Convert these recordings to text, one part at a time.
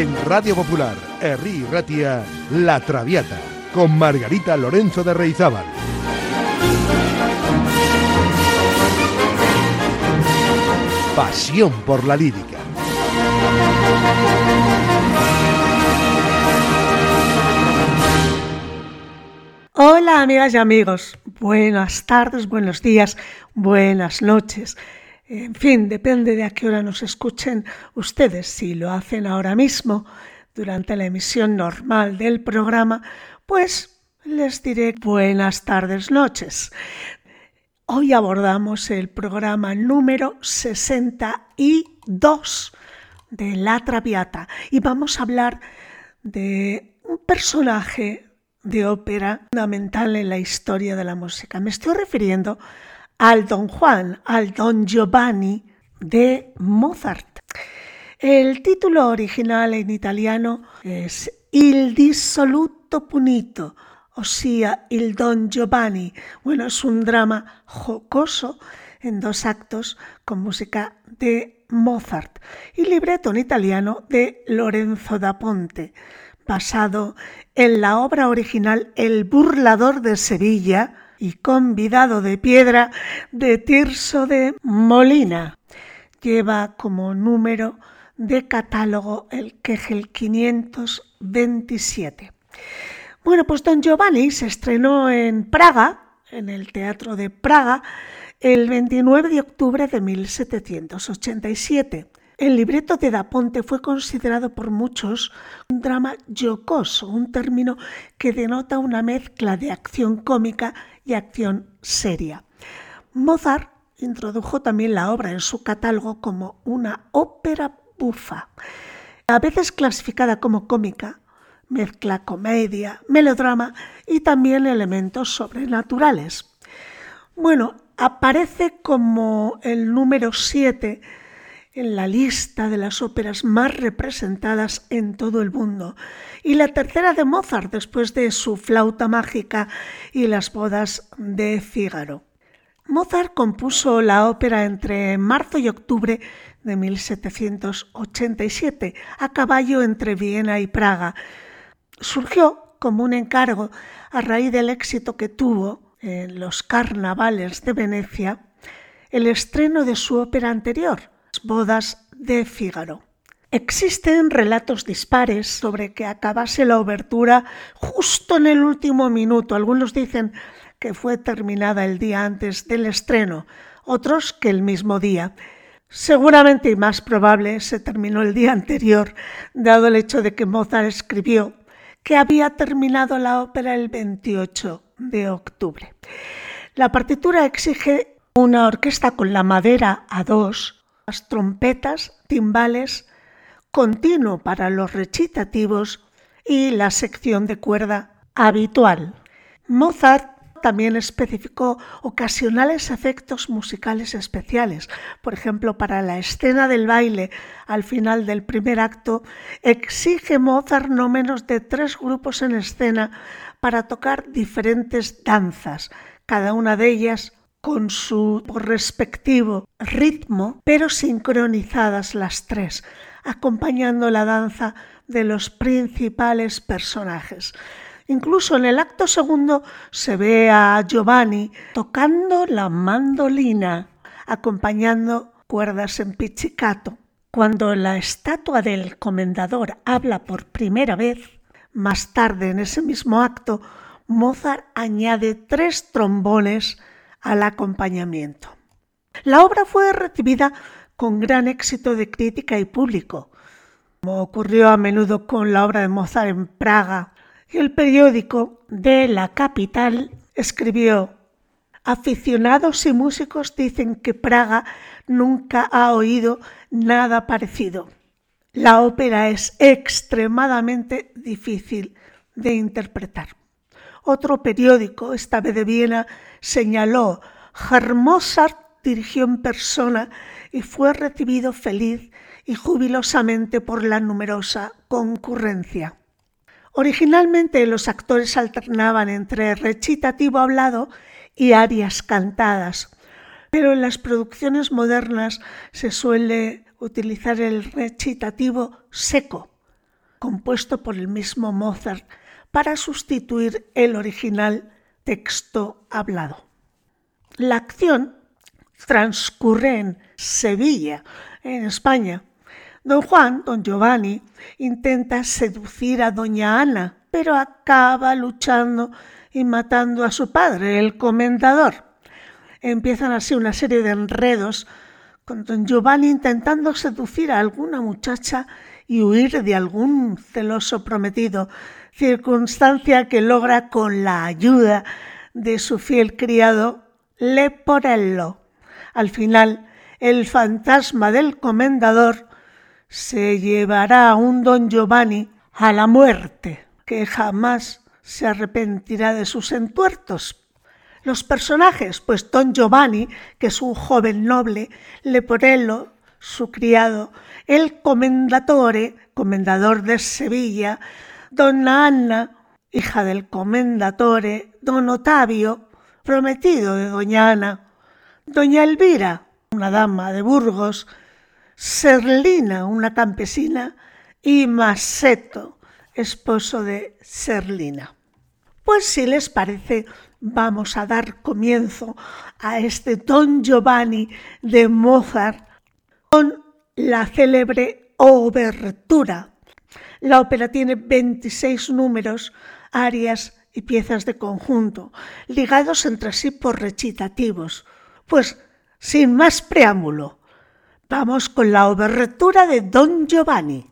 En Radio Popular, Herri Ratia, La Traviata, con Margarita Lorenzo de Reizábal. Pasión por la lírica. Hola amigas y amigos, buenas tardes, buenos días, buenas noches. En fin, depende de a qué hora nos escuchen ustedes. Si lo hacen ahora mismo, durante la emisión normal del programa, pues les diré buenas tardes, noches. Hoy abordamos el programa número 62 de La Traviata y vamos a hablar de un personaje de ópera fundamental en la historia de la música. Me estoy refiriendo al Don Juan, al Don Giovanni de Mozart. El título original en italiano es Il dissoluto punito, o sea, Il Don Giovanni. Bueno, es un drama jocoso en dos actos con música de Mozart y libreto en italiano de Lorenzo da Ponte basado en la obra original El burlador de Sevilla y convidado de piedra de Tirso de Molina. Lleva como número de catálogo el Kegel 527. Bueno, pues Don Giovanni se estrenó en Praga, en el Teatro de Praga, el 29 de octubre de 1787 el libreto de Da Ponte fue considerado por muchos un drama jocoso, un término que denota una mezcla de acción cómica y acción seria. Mozart introdujo también la obra en su catálogo como una ópera bufa, a veces clasificada como cómica, mezcla comedia, melodrama y también elementos sobrenaturales. Bueno, aparece como el número 7 en la lista de las óperas más representadas en todo el mundo y la tercera de Mozart después de su flauta mágica y las bodas de Fígaro. Mozart compuso la ópera entre marzo y octubre de 1787, a caballo entre Viena y Praga. Surgió como un encargo a raíz del éxito que tuvo en los carnavales de Venecia el estreno de su ópera anterior, bodas de Fígaro. Existen relatos dispares sobre que acabase la obertura justo en el último minuto. Algunos dicen que fue terminada el día antes del estreno, otros que el mismo día. Seguramente y más probable se terminó el día anterior, dado el hecho de que Mozart escribió que había terminado la ópera el 28 de octubre. La partitura exige una orquesta con la madera a dos trompetas, timbales, continuo para los recitativos y la sección de cuerda habitual. Mozart también especificó ocasionales efectos musicales especiales. Por ejemplo, para la escena del baile al final del primer acto, exige Mozart no menos de tres grupos en escena para tocar diferentes danzas, cada una de ellas con su respectivo ritmo, pero sincronizadas las tres, acompañando la danza de los principales personajes. Incluso en el acto segundo se ve a Giovanni tocando la mandolina, acompañando cuerdas en pizzicato. Cuando la estatua del comendador habla por primera vez, más tarde en ese mismo acto, Mozart añade tres trombones al acompañamiento. La obra fue recibida con gran éxito de crítica y público, como ocurrió a menudo con la obra de Mozart en Praga, el periódico de la capital escribió Aficionados y músicos dicen que Praga nunca ha oído nada parecido. La ópera es extremadamente difícil de interpretar. Otro periódico, esta vez de Viena, señaló, Mozart dirigió en persona y fue recibido feliz y jubilosamente por la numerosa concurrencia. Originalmente los actores alternaban entre recitativo hablado y arias cantadas, pero en las producciones modernas se suele utilizar el recitativo seco, compuesto por el mismo Mozart para sustituir el original texto hablado. La acción transcurre en Sevilla, en España. Don Juan, don Giovanni, intenta seducir a doña Ana, pero acaba luchando y matando a su padre, el comendador. Empiezan así una serie de enredos con don Giovanni intentando seducir a alguna muchacha y huir de algún celoso prometido, circunstancia que logra con la ayuda de su fiel criado Leporello. Al final, el fantasma del comendador se llevará a un don Giovanni a la muerte, que jamás se arrepentirá de sus entuertos. Los personajes, pues don Giovanni, que es un joven noble, Leporello, su criado, el comendatore, comendador de Sevilla, donna Anna, hija del comendatore, don Otavio, prometido de doña Ana, doña Elvira, una dama de Burgos, Serlina, una campesina, y Maseto, esposo de Serlina. Pues si les parece, vamos a dar comienzo a este Don Giovanni de Mozart con la célebre obertura. La ópera tiene 26 números, arias y piezas de conjunto, ligados entre sí por recitativos. Pues, sin más preámbulo, vamos con la obertura de Don Giovanni.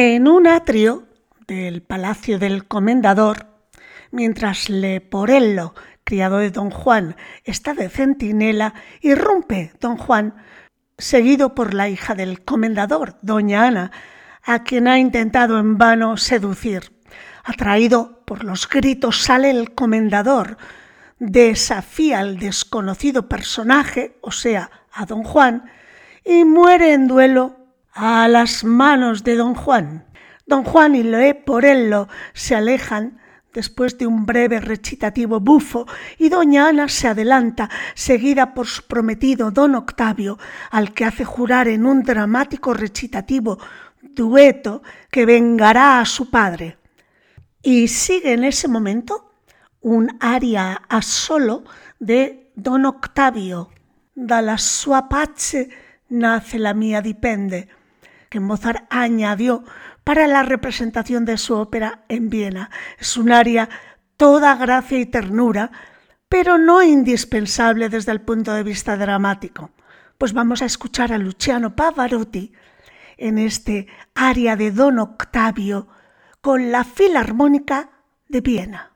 En un atrio del palacio del comendador, mientras Leporello, criado de don Juan, está de centinela, irrumpe don Juan, seguido por la hija del comendador, doña Ana, a quien ha intentado en vano seducir. Atraído por los gritos sale el comendador, desafía al desconocido personaje, o sea, a don Juan, y muere en duelo a las manos de don Juan. Don Juan y Leporello se alejan después de un breve recitativo bufo y doña Ana se adelanta, seguida por su prometido don Octavio, al que hace jurar en un dramático recitativo dueto que vengará a su padre. Y sigue en ese momento un aria a solo de don Octavio, dalla sua pace nace la mía dipende, que Mozart añadió para la representación de su ópera en Viena. Es un aria toda gracia y ternura, pero no indispensable desde el punto de vista dramático. Pues vamos a escuchar a Luciano Pavarotti en este aria de Don Octavio con la Filarmónica de Viena.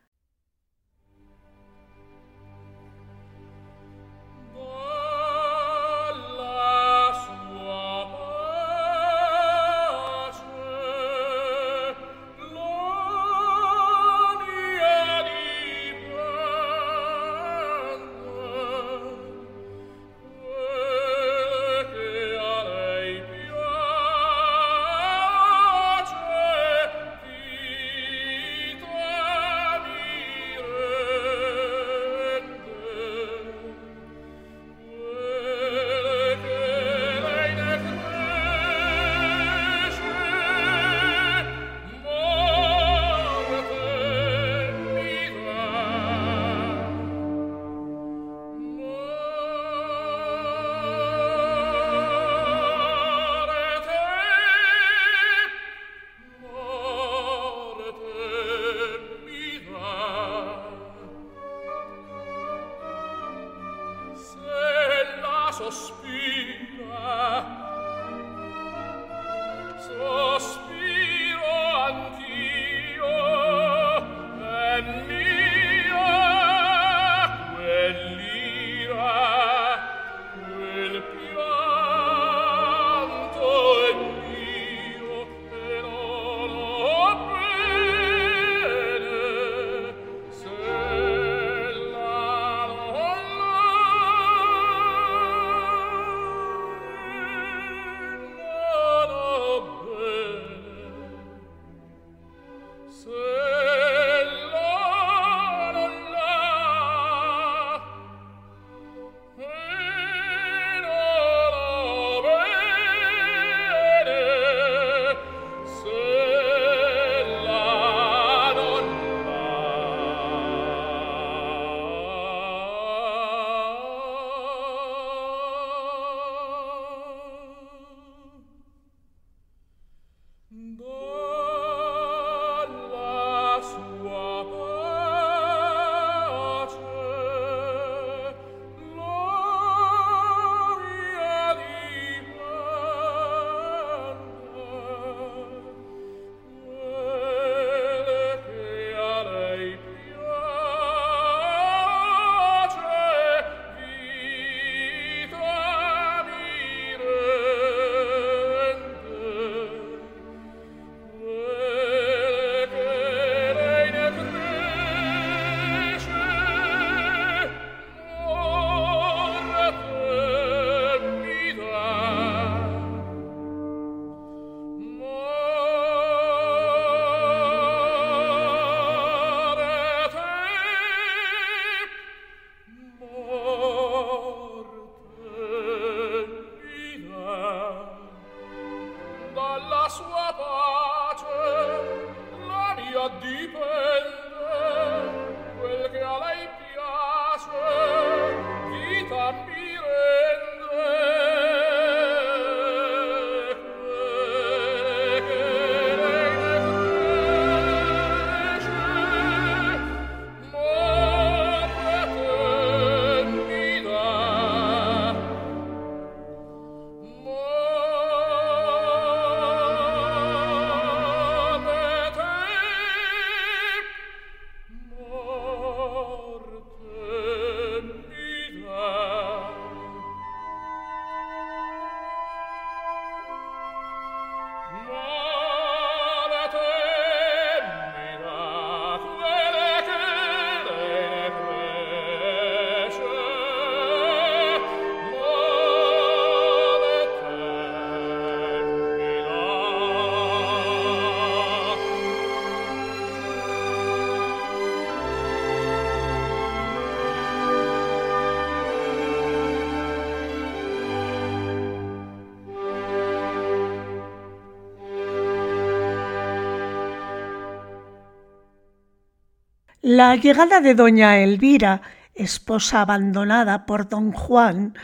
La llegada de doña Elvira, esposa abandonada por don Juan,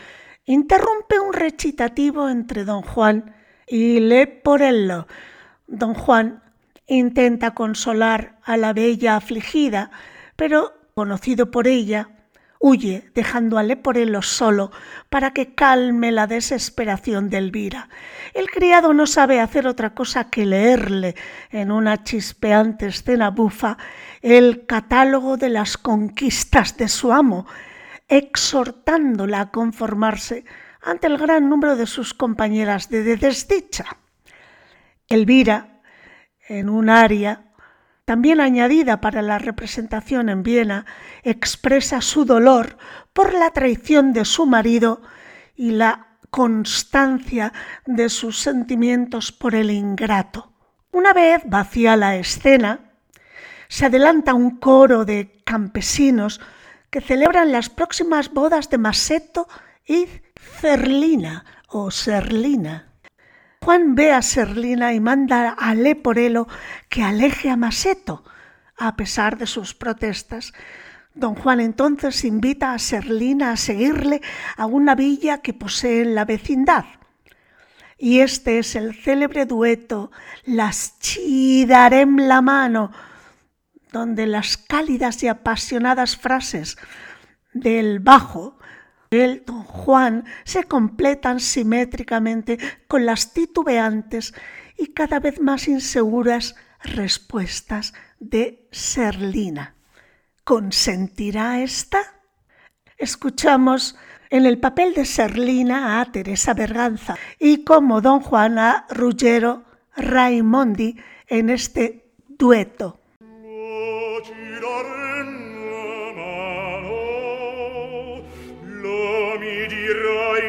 interrumpe un recitativo entre don Juan y Leporello. Don Juan intenta consolar a la bella afligida, pero, conocido por ella, huye dejando a Leporello solo para que calme la desesperación de Elvira. El criado no sabe hacer otra cosa que leerle en una chispeante escena bufa el catálogo de las conquistas de su amo, exhortándola a conformarse ante el gran número de sus compañeras de desdicha. Elvira, en un aria también añadida para la representación en Viena, expresa su dolor por la traición de su marido y la constancia de sus sentimientos por el ingrato. Una vez vacía la escena, se adelanta un coro de campesinos que celebran las próximas bodas de Maseto y Cerlina o Serlina. Juan ve a Serlina y manda a Leporello que aleje a Maseto. A pesar de sus protestas, don Juan entonces invita a Serlina a seguirle a una villa que posee en la vecindad. Y este es el célebre dueto Las chidarem la mano, donde las cálidas y apasionadas frases del bajo el don Juan se completan simétricamente con las titubeantes y cada vez más inseguras respuestas de Serlina. ¿Consentirá esta? Escuchamos en el papel de Serlina a Teresa Berganza y como don Juan a Ruggero Raimondi en este dueto. Pero mi dirai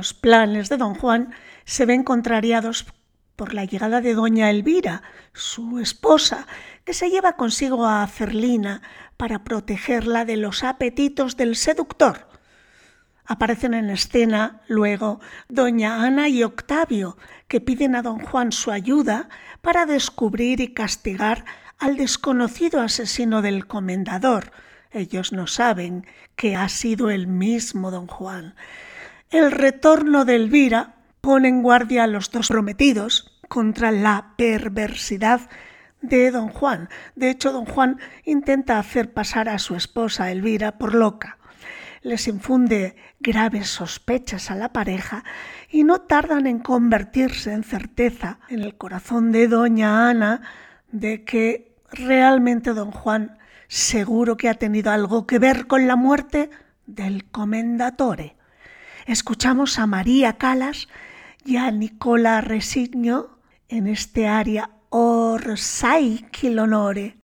los planes de don Juan se ven contrariados por la llegada de doña Elvira, su esposa, que se lleva consigo a Ferlina para protegerla de los apetitos del seductor. Aparecen en escena luego doña Ana y Octavio, que piden a don Juan su ayuda para descubrir y castigar al desconocido asesino del comendador. Ellos no saben que ha sido el mismo don Juan. El retorno de Elvira pone en guardia a los dos prometidos contra la perversidad de don Juan. De hecho, don Juan intenta hacer pasar a su esposa Elvira por loca les infunde graves sospechas a la pareja y no tardan en convertirse en certeza en el corazón de doña Ana de que realmente don Juan seguro que ha tenido algo que ver con la muerte del comendatore. Escuchamos a María Calas y a Nicola Resigno en este aria Orsai l'onore.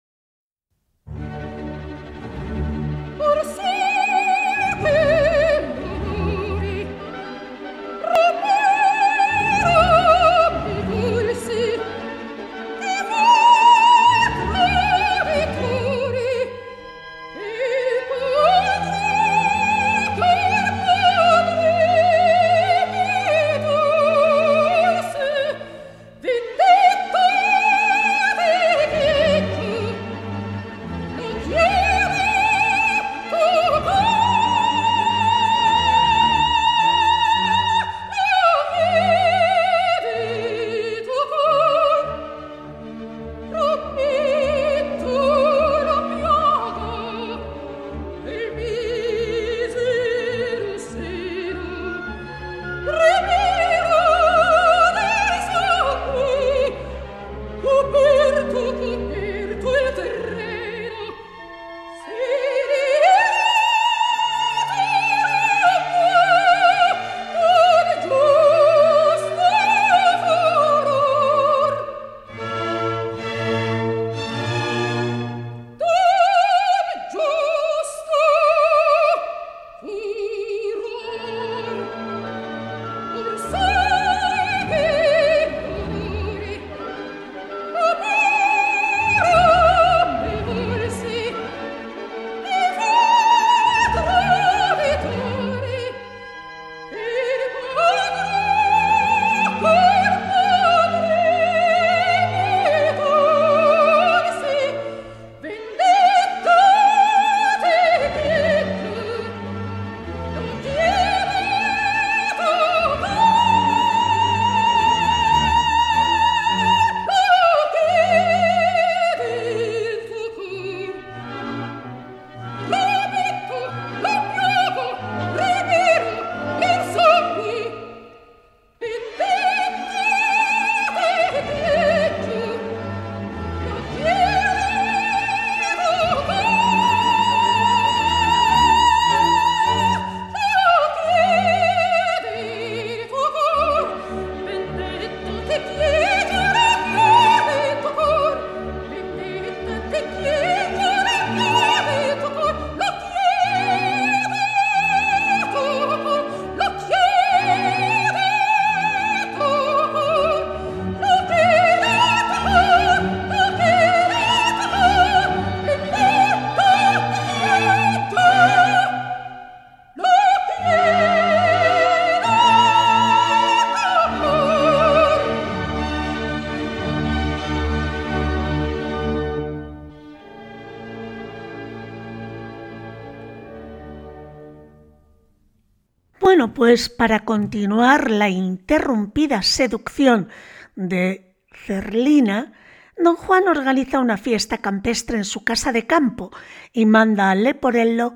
Pues para continuar la interrumpida seducción de Cerlina, don Juan organiza una fiesta campestre en su casa de campo y manda a Leporello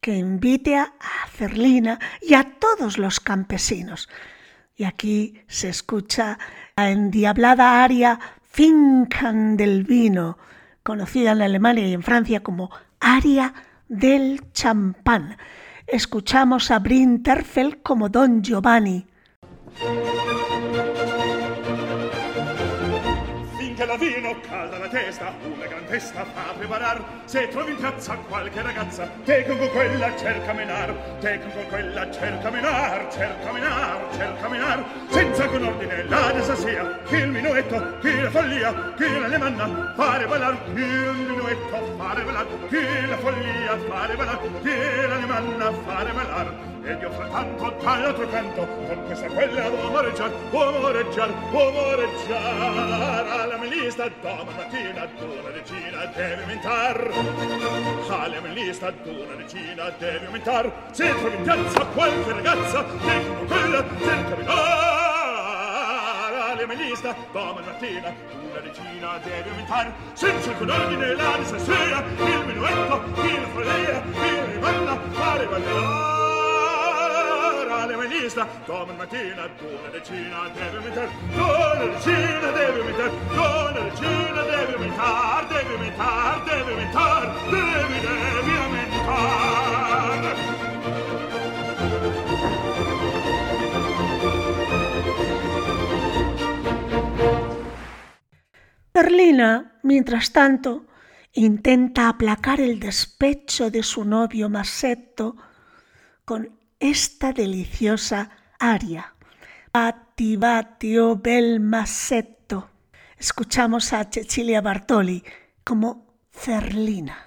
que invite a Cerlina y a todos los campesinos. Y aquí se escucha la endiablada aria Fincan del vino, conocida en Alemania y en Francia como aria del champán escuchamos a Brinterfeld como Don Giovanni. che la vino calda la testa una gran festa fa preparar. Se trovi in piazza qualche ragazza te con quella cerca menar te con quella cerca menar cerca menar cerca menar. Senza con ordine la desasia che il minuetto che la follia che la lemanna fare ballar che il minuetto fare ballar che la follia fare ballar che la lemanna fare ballar Ed io frattanto dall'altro canto, con questa quella uomo reggiar, uomo reggiar, uomo reggiar, alla melista doma mattina d'una decina deve aumentar. Alla melista d'una decina deve aumentar. Se trovi in piazza qualche ragazza, dicono quella, cerca minar. Alla melista doma mattina una decina deve aumentar. Senza con ordine la necessaria, il minuetto, il follia, il rimanna, fare ballare Berlina, mientras tanto, intenta aplacar el despecho de su novio Masetto con esta deliciosa aria. Oh bel Masetto. Escuchamos a Cecilia Bartoli como Cerlina.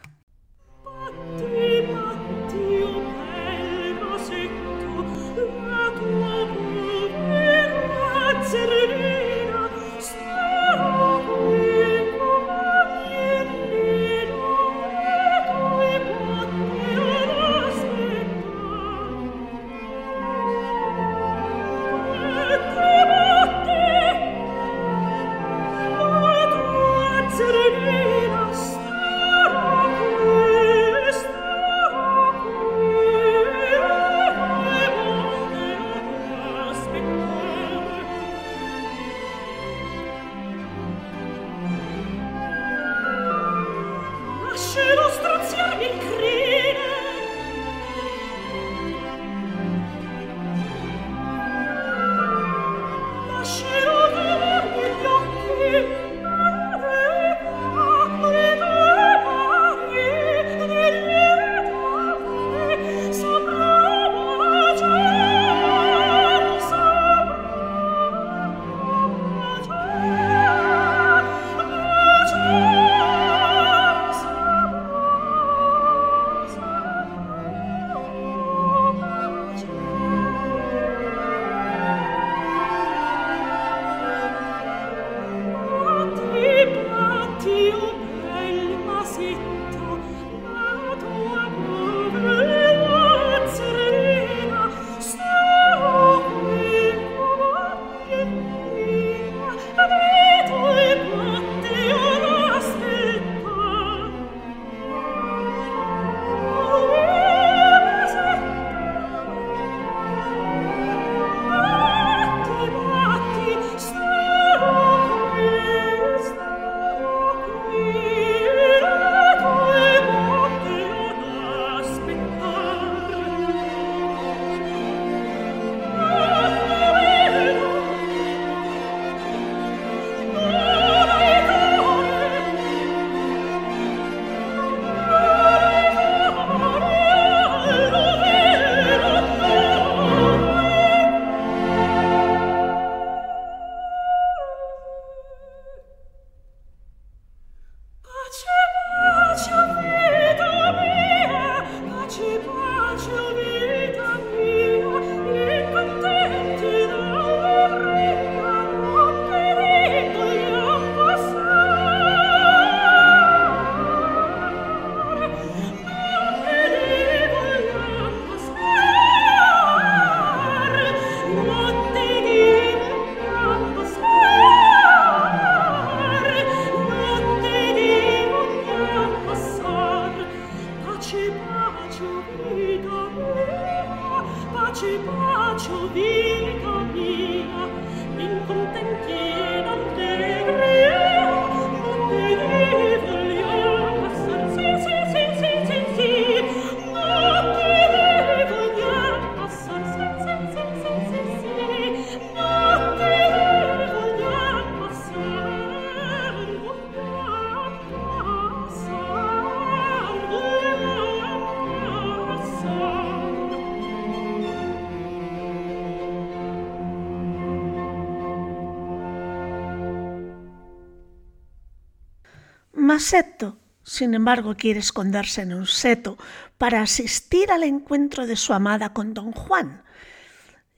Sin embargo, quiere esconderse en un seto para asistir al encuentro de su amada con don Juan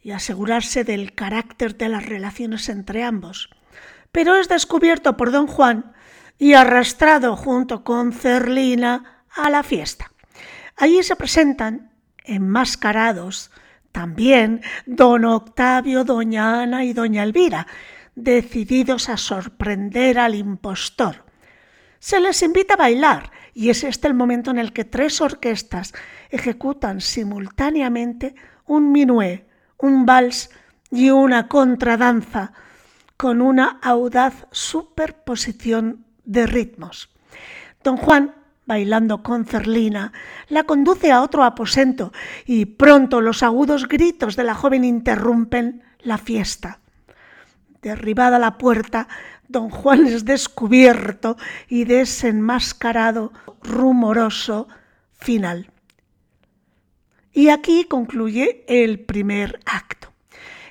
y asegurarse del carácter de las relaciones entre ambos. Pero es descubierto por don Juan y arrastrado junto con Cerlina a la fiesta. Allí se presentan, enmascarados, también don Octavio, doña Ana y doña Elvira, decididos a sorprender al impostor. Se les invita a bailar y es este el momento en el que tres orquestas ejecutan simultáneamente un minué, un vals y una contradanza con una audaz superposición de ritmos. Don Juan bailando con Cerlina, la conduce a otro aposento y pronto los agudos gritos de la joven interrumpen la fiesta. Derribada la puerta, don Juan es descubierto y desenmascarado rumoroso final. Y aquí concluye el primer acto.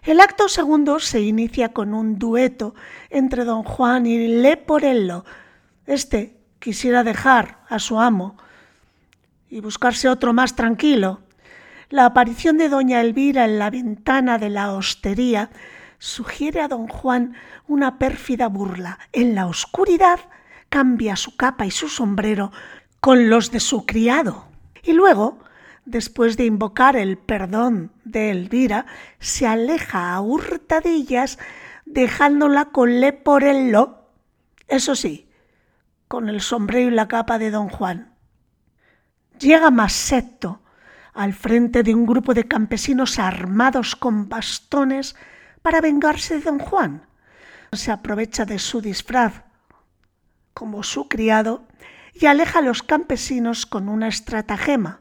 El acto segundo se inicia con un dueto entre don Juan y Leporello. Este quisiera dejar a su amo y buscarse otro más tranquilo. La aparición de doña Elvira en la ventana de la hostería sugiere a don Juan una pérfida burla. En la oscuridad cambia su capa y su sombrero con los de su criado. Y luego, después de invocar el perdón de Elvira, se aleja a hurtadillas dejándola con Leporello, eso sí, con el sombrero y la capa de don Juan. Llega Masetto al frente de un grupo de campesinos armados con bastones para vengarse de don Juan. Se aprovecha de su disfraz como su criado y aleja a los campesinos con una estratagema.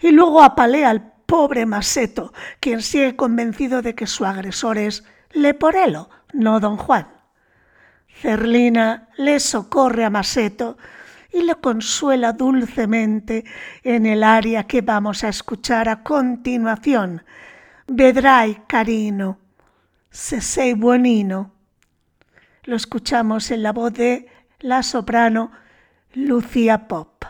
Y luego apalea al pobre Maseto, quien sigue convencido de que su agresor es Leporello, no don Juan. Cerlina le socorre a Maseto y le consuela dulcemente en el aria que vamos a escuchar a continuación. Vedrai, carino, se sei buonino. Lo escuchamos en la voz de la soprano Lucia Pop.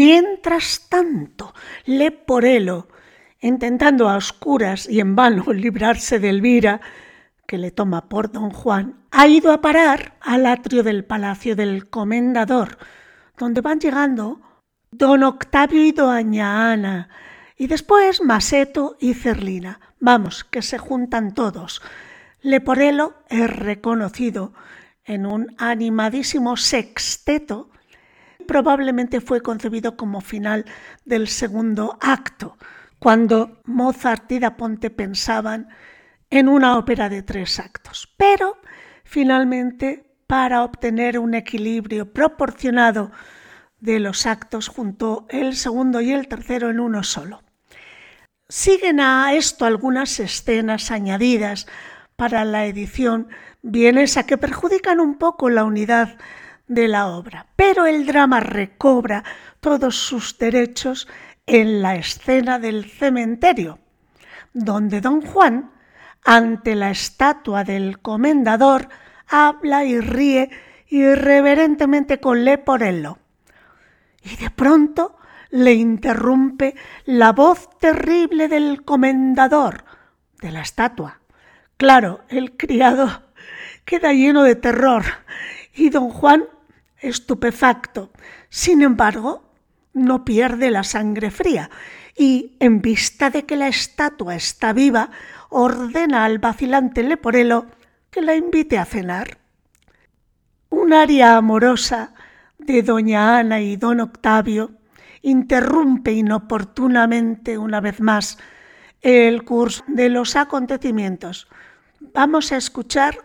Mientras tanto, Leporello, intentando a oscuras y en vano librarse de Elvira, que le toma por don Juan, ha ido a parar al atrio del palacio del comendador, donde van llegando don Octavio y doña Ana, y después Maseto y Cerlina. Vamos, que se juntan todos. Leporello es reconocido en un animadísimo sexteto, probablemente fue concebido como final del segundo acto, cuando Mozart y Da Ponte pensaban en una ópera de tres actos. Pero finalmente, para obtener un equilibrio proporcionado de los actos, juntó el segundo y el tercero en uno solo. Siguen a esto algunas escenas añadidas para la edición, bienes a que perjudican un poco la unidad de la obra, pero el drama recobra todos sus derechos en la escena del cementerio, donde don Juan, ante la estatua del comendador, habla y ríe irreverentemente con Leporello. Y de pronto le interrumpe la voz terrible del comendador de la estatua. Claro, el criado queda lleno de terror y don Juan estupefacto. Sin embargo, no pierde la sangre fría y, en vista de que la estatua está viva, ordena al vacilante Leporello que la invite a cenar. Un aria amorosa de doña Ana y don Octavio interrumpe inoportunamente una vez más el curso de los acontecimientos. Vamos a escuchar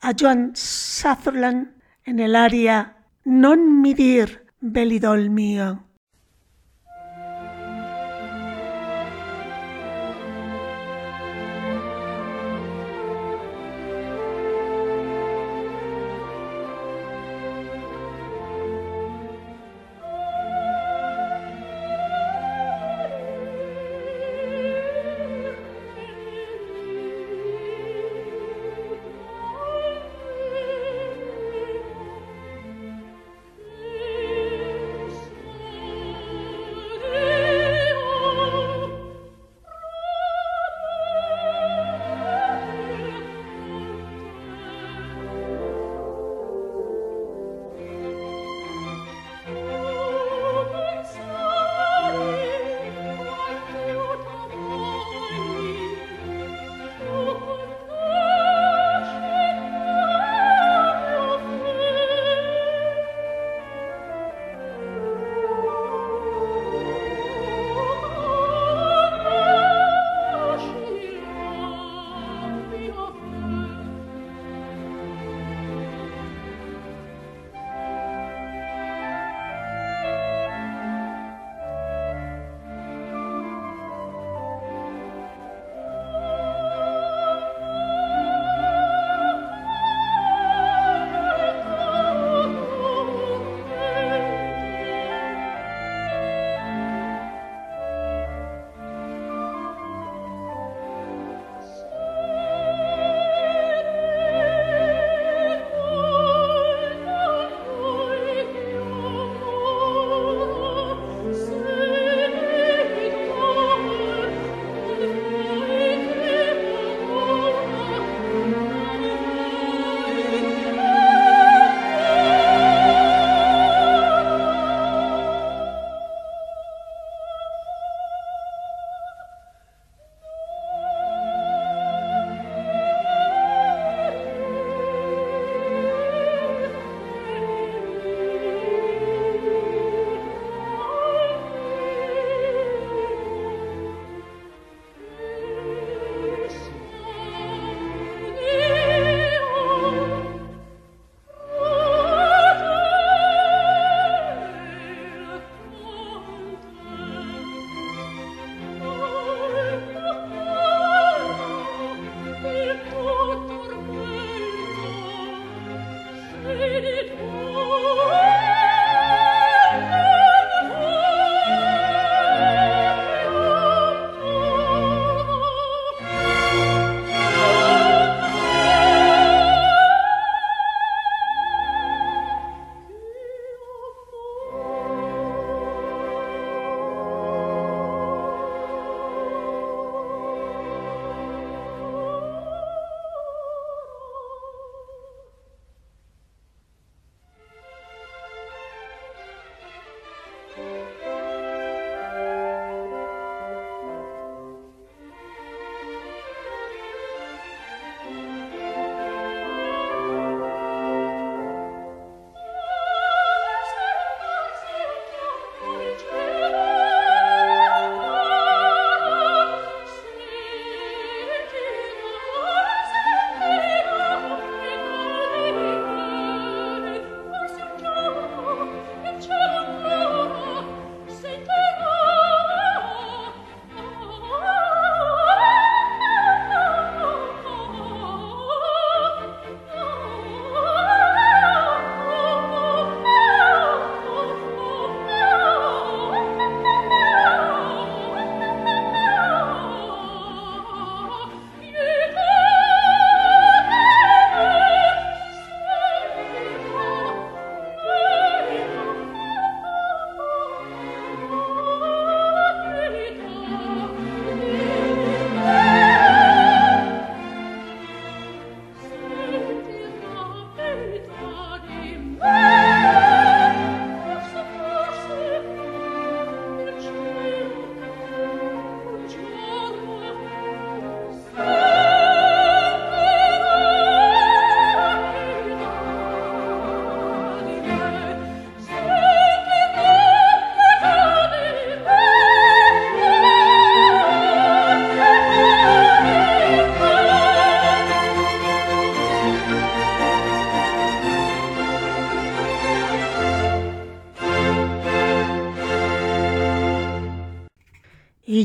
a Joan Sutherland en el área Non mi dir belidol mio.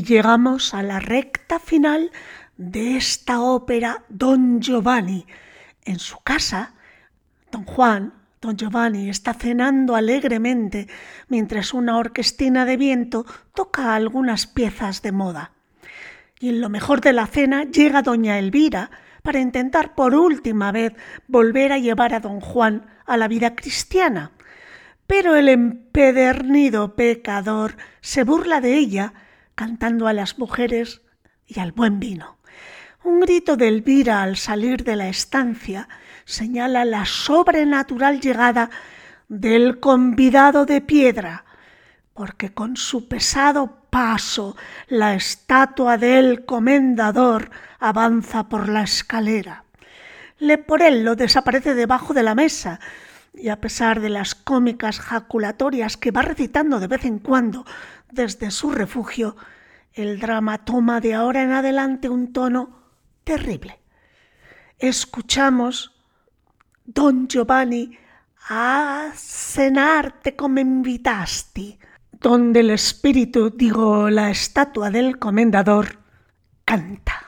Llegamos a la recta final de esta ópera Don Giovanni. En su casa, Don Juan, Don Giovanni, está cenando alegremente mientras una orquestina de viento toca algunas piezas de moda. Y en lo mejor de la cena llega Doña Elvira para intentar por última vez volver a llevar a Don Juan a la vida cristiana. Pero el empedernido pecador se burla de ella cantando a las mujeres y al buen vino. Un grito de Elvira al salir de la estancia señala la sobrenatural llegada del convidado de piedra, porque con su pesado paso la estatua del comendador avanza por la escalera. Leporello desaparece debajo de la mesa y a pesar de las cómicas jaculatorias que va recitando de vez en cuando desde su refugio, el drama toma de ahora en adelante un tono terrible. Escuchamos Don Giovanni a cenarte como invitasti, donde el espíritu, digo, la estatua del comendador, canta.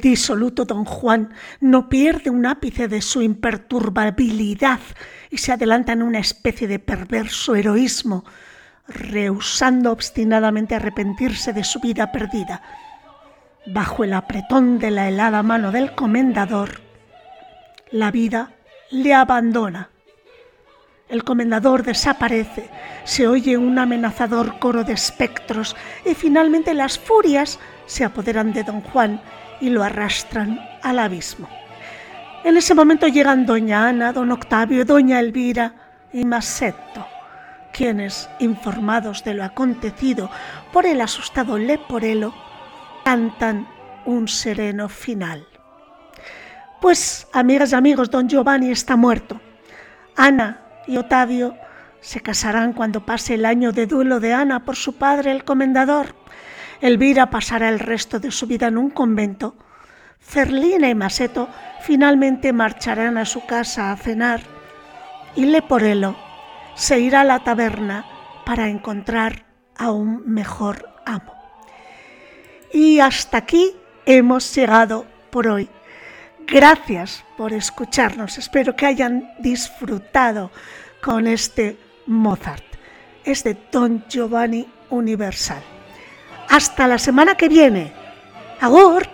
Disoluto don Juan no pierde un ápice de su imperturbabilidad y se adelanta en una especie de perverso heroísmo, rehusando obstinadamente arrepentirse de su vida perdida. Bajo el apretón de la helada mano del comendador, la vida le abandona. El comendador desaparece, se oye un amenazador coro de espectros y finalmente las furias se apoderan de don Juan y lo arrastran al abismo. En ese momento llegan doña Ana, don Octavio, doña Elvira y Masetto, quienes, informados de lo acontecido por el asustado Leporelo, cantan un sereno final. Pues, amigas y amigos, don Giovanni está muerto. Ana y Octavio se casarán cuando pase el año de duelo de Ana por su padre, el comendador. Elvira pasará el resto de su vida en un convento. Cerlina y Maseto finalmente marcharán a su casa a cenar y Leporello se irá a la taberna para encontrar a un mejor amo. Y hasta aquí hemos llegado por hoy. Gracias por escucharnos. Espero que hayan disfrutado con este Mozart. Es de Don Giovanni Universal. Hasta la semana que viene. Agur.